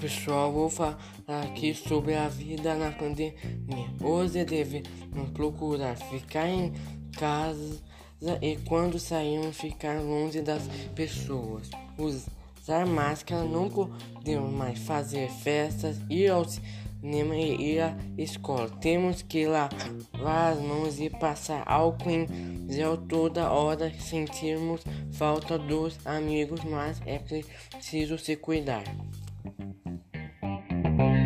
pessoal, vou falar aqui sobre a vida na pandemia. Hoje devemos procurar ficar em casa e quando sairmos ficar longe das pessoas. Usar máscara, não podemos mais fazer festas, ir ao cinema e ir à escola. Temos que lavar as mãos e passar álcool em gel toda hora. Sentirmos falta dos amigos, mas é preciso se cuidar. Thank you.